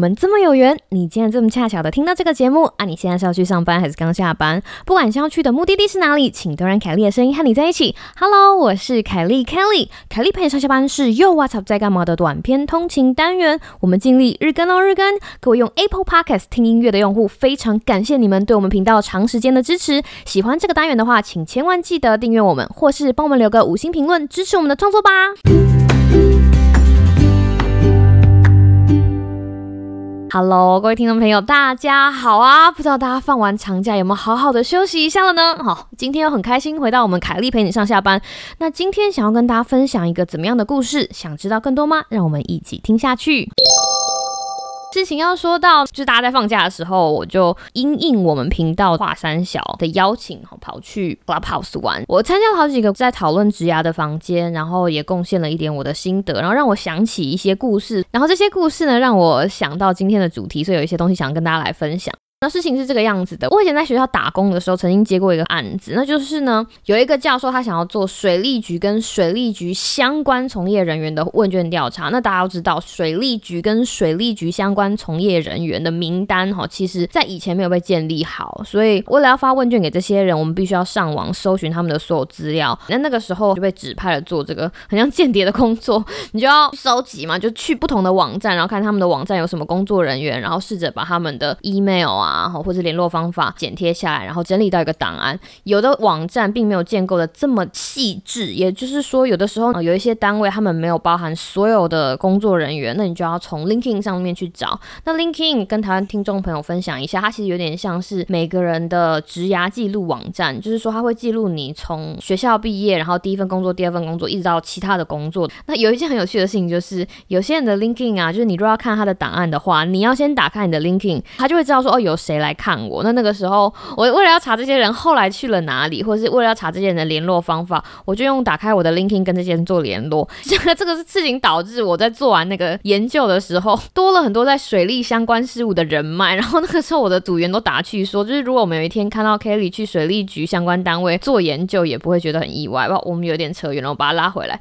们这么有缘，你竟然这么恰巧的听到这个节目啊！你现在是要去上班还是刚下班？不管是要去的目的地是哪里，请都让凯莉的声音和你在一起。Hello，我是凯莉 Kelly，凯莉陪你上下班是又 What's up 在干嘛的短篇通勤单元。我们尽力日更哦日更，各位用 Apple Podcast 听音乐的用户，非常感谢你们对我们频道长时间的支持。喜欢这个单元的话，请千万记得订阅我们，或是帮我们留个五星评论，支持我们的创作吧。Hello，各位听众朋友，大家好啊！不知道大家放完长假有没有好好的休息一下了呢？好，今天又很开心回到我们凯丽陪你上下班。那今天想要跟大家分享一个怎么样的故事？想知道更多吗？让我们一起听下去。事情要说到，就是大家在放假的时候，我就应应我们频道华山小的邀请，跑去 Clubhouse 玩。我参加了好几个在讨论植牙的房间，然后也贡献了一点我的心得，然后让我想起一些故事。然后这些故事呢，让我想到今天的主题，所以有一些东西想要跟大家来分享。那事情是这个样子的，我以前在学校打工的时候，曾经接过一个案子，那就是呢，有一个教授他想要做水利局跟水利局相关从业人员的问卷调查。那大家都知道，水利局跟水利局相关从业人员的名单哈，其实在以前没有被建立好，所以为了要发问卷给这些人，我们必须要上网搜寻他们的所有资料。那那个时候就被指派了做这个很像间谍的工作，你就要收集嘛，就去不同的网站，然后看他们的网站有什么工作人员，然后试着把他们的 email 啊。啊，或者联络方法剪贴下来，然后整理到一个档案。有的网站并没有建构的这么细致，也就是说，有的时候有一些单位他们没有包含所有的工作人员，那你就要从 l i n k i n 上面去找。那 l i n k i n 跟台湾听众朋友分享一下，它其实有点像是每个人的职涯记录网站，就是说它会记录你从学校毕业，然后第一份工作、第二份工作，一直到其他的工作。那有一件很有趣的事情就是，有些人的 l i n k i n 啊，就是你如果要看他的档案的话，你要先打开你的 l i n k i n 他就会知道说哦有。谁来看我？那那个时候，我为了要查这些人后来去了哪里，或是为了要查这些人的联络方法，我就用打开我的 LinkedIn 跟这些人做联络。这个这个事情导致我在做完那个研究的时候，多了很多在水利相关事务的人脉。然后那个时候，我的组员都打趣说，就是如果我们有一天看到 Kelly 去水利局相关单位做研究，也不会觉得很意外。吧？我们有点扯远了，我把它拉回来。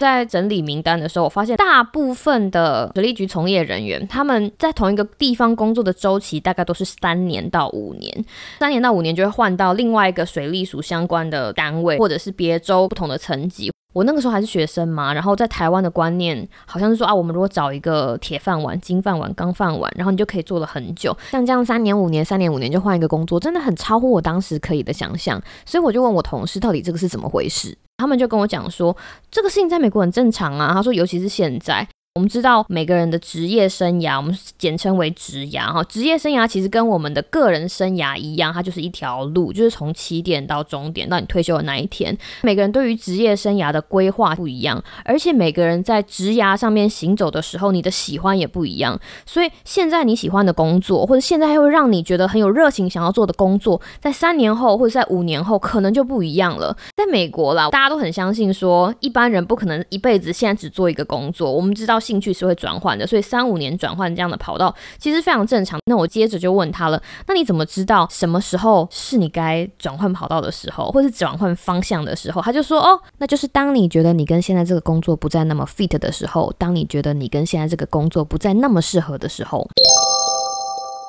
在整理名单的时候，我发现大部分的水利局从业人员，他们在同一个地方工作的周期大概都是三年到五年，三年到五年就会换到另外一个水利署相关的单位，或者是别州不同的层级。我那个时候还是学生嘛，然后在台湾的观念好像是说啊，我们如果找一个铁饭碗、金饭碗、钢饭碗，然后你就可以做了很久。像这样三年五年、三年五年就换一个工作，真的很超乎我当时可以的想象。所以我就问我同事，到底这个是怎么回事？他们就跟我讲说，这个事情在美国很正常啊。他说，尤其是现在。我们知道每个人的职业生涯，我们简称为职涯哈。职业生涯其实跟我们的个人生涯一样，它就是一条路，就是从起点到终点，到你退休的那一天。每个人对于职业生涯的规划不一样，而且每个人在职涯上面行走的时候，你的喜欢也不一样。所以现在你喜欢的工作，或者现在会让你觉得很有热情想要做的工作，在三年后或者在五年后可能就不一样了。在美国啦，大家都很相信说，一般人不可能一辈子现在只做一个工作。我们知道。兴趣是会转换的，所以三五年转换这样的跑道其实非常正常。那我接着就问他了，那你怎么知道什么时候是你该转换跑道的时候，或是转换方向的时候？他就说，哦，那就是当你觉得你跟现在这个工作不再那么 fit 的时候，当你觉得你跟现在这个工作不再那么适合的时候。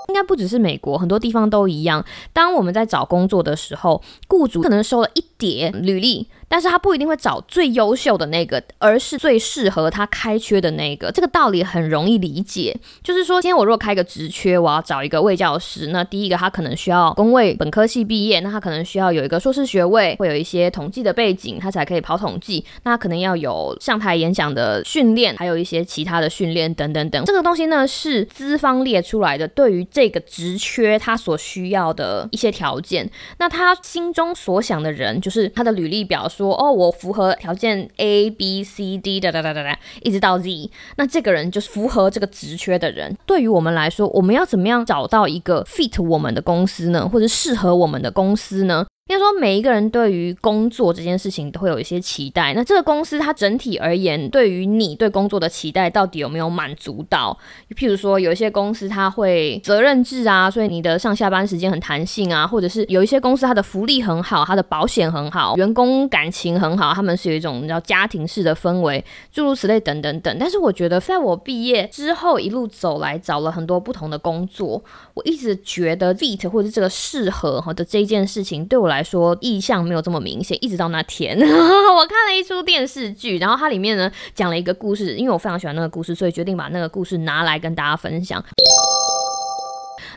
应该不只是美国，很多地方都一样。当我们在找工作的时候，雇主可能收了一叠履历。但是他不一定会找最优秀的那个，而是最适合他开缺的那个。这个道理很容易理解，就是说，今天我如果开个职缺，我要找一个卫教师，那第一个他可能需要公卫本科系毕业，那他可能需要有一个硕士学位，会有一些统计的背景，他才可以跑统计。那可能要有上台演讲的训练，还有一些其他的训练等等等。这个东西呢是资方列出来的，对于这个职缺他所需要的一些条件。那他心中所想的人，就是他的履历表。说哦，我符合条件 A B C D 哒哒哒哒哒，一直到 Z，那这个人就是符合这个职缺的人。对于我们来说，我们要怎么样找到一个 fit 我们的公司呢，或者适合我们的公司呢？应该说，每一个人对于工作这件事情都会有一些期待。那这个公司它整体而言，对于你对工作的期待到底有没有满足到？譬如说，有一些公司它会责任制啊，所以你的上下班时间很弹性啊，或者是有一些公司它的福利很好，它的保险很好，员工感情很好，他们是有一种叫家庭式的氛围，诸如此类等等等。但是我觉得，在我毕业之后一路走来，找了很多不同的工作，我一直觉得 fit 或者这个适合哈的这件事情，对我来说意向没有这么明显，一直到那天，我看了一出电视剧，然后它里面呢讲了一个故事，因为我非常喜欢那个故事，所以决定把那个故事拿来跟大家分享。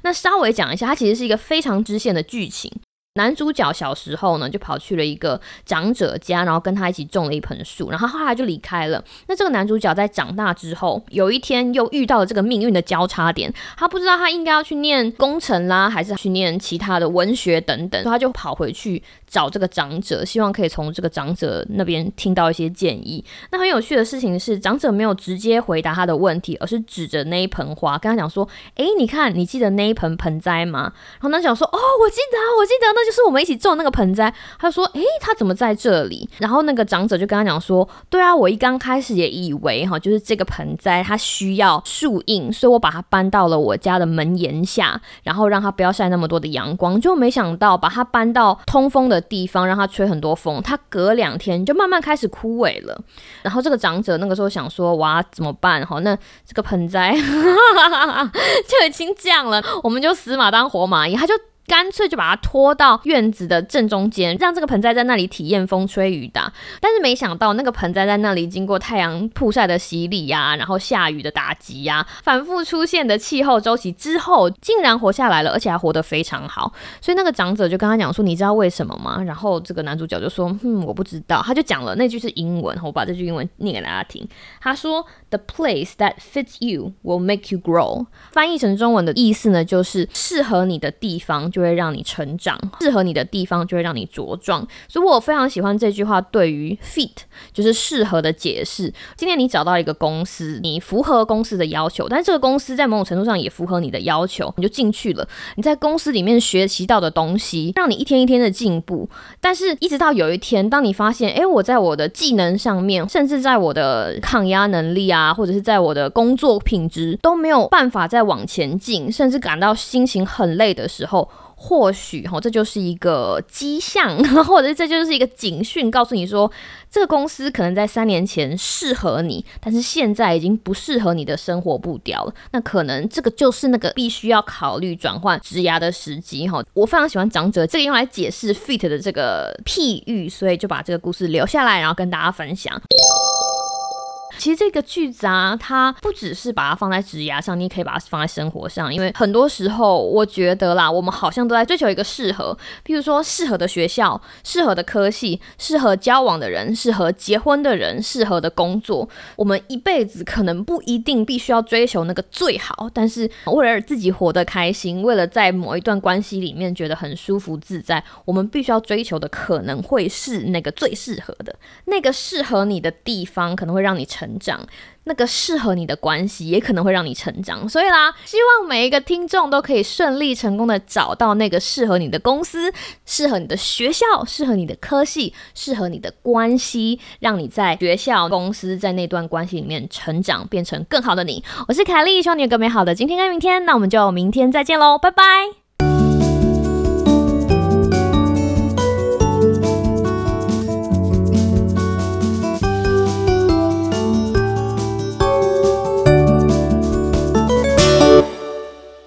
那稍微讲一下，它其实是一个非常支线的剧情。男主角小时候呢，就跑去了一个长者家，然后跟他一起种了一盆树，然后后来就离开了。那这个男主角在长大之后，有一天又遇到了这个命运的交叉点，他不知道他应该要去念工程啦，还是去念其他的文学等等，他就跑回去找这个长者，希望可以从这个长者那边听到一些建议。那很有趣的事情是，长者没有直接回答他的问题，而是指着那一盆花跟他讲说：“诶，你看，你记得那一盆盆栽吗？”然后他讲说：“哦，我记得，我记得那。”就是我们一起种那个盆栽，他说：“诶，他怎么在这里？”然后那个长者就跟他讲说：“对啊，我一刚开始也以为哈，就是这个盆栽它需要树荫，所以我把它搬到了我家的门檐下，然后让它不要晒那么多的阳光。就没想到把它搬到通风的地方，让它吹很多风，它隔两天就慢慢开始枯萎了。然后这个长者那个时候想说：哇，怎么办？哈，那这个盆栽 就已经这样了，我们就死马当活马医，他就。”干脆就把它拖到院子的正中间，让这个盆栽在那里体验风吹雨打。但是没想到，那个盆栽在那里经过太阳曝晒的洗礼呀，然后下雨的打击呀，反复出现的气候周期之后，竟然活下来了，而且还活得非常好。所以那个长者就跟他讲说：“你知道为什么吗？”然后这个男主角就说：“嗯，我不知道。”他就讲了那句是英文，我把这句英文念给大家听。他说：“The place that fits you will make you grow。”翻译成中文的意思呢，就是适合你的地方。就会让你成长，适合你的地方就会让你茁壮，所以我非常喜欢这句话对于 fit 就是适合的解释。今天你找到一个公司，你符合公司的要求，但是这个公司在某种程度上也符合你的要求，你就进去了。你在公司里面学习到的东西，让你一天一天的进步。但是，一直到有一天，当你发现，哎，我在我的技能上面，甚至在我的抗压能力啊，或者是在我的工作品质都没有办法再往前进，甚至感到心情很累的时候。或许哈，这就是一个迹象，或者这就是一个警讯，告诉你说，这个公司可能在三年前适合你，但是现在已经不适合你的生活步调了。那可能这个就是那个必须要考虑转换职涯的时机哈。我非常喜欢长者这个用来解释 fit 的这个譬喻，所以就把这个故事留下来，然后跟大家分享。其实这个句子啊，它不只是把它放在职涯上，你也可以把它放在生活上。因为很多时候，我觉得啦，我们好像都在追求一个适合，譬如说适合的学校、适合的科系、适合交往的人、适合结婚的人、适合的工作。我们一辈子可能不一定必须要追求那个最好，但是为了自己活得开心，为了在某一段关系里面觉得很舒服自在，我们必须要追求的可能会是那个最适合的那个适合你的地方，可能会让你成。长，那个适合你的关系也可能会让你成长。所以啦，希望每一个听众都可以顺利成功的找到那个适合你的公司、适合你的学校、适合你的科系、适合你的关系，让你在学校、公司在那段关系里面成长，变成更好的你。我是凯莉，希望你有个美好的今天跟明天。那我们就明天再见喽，拜拜。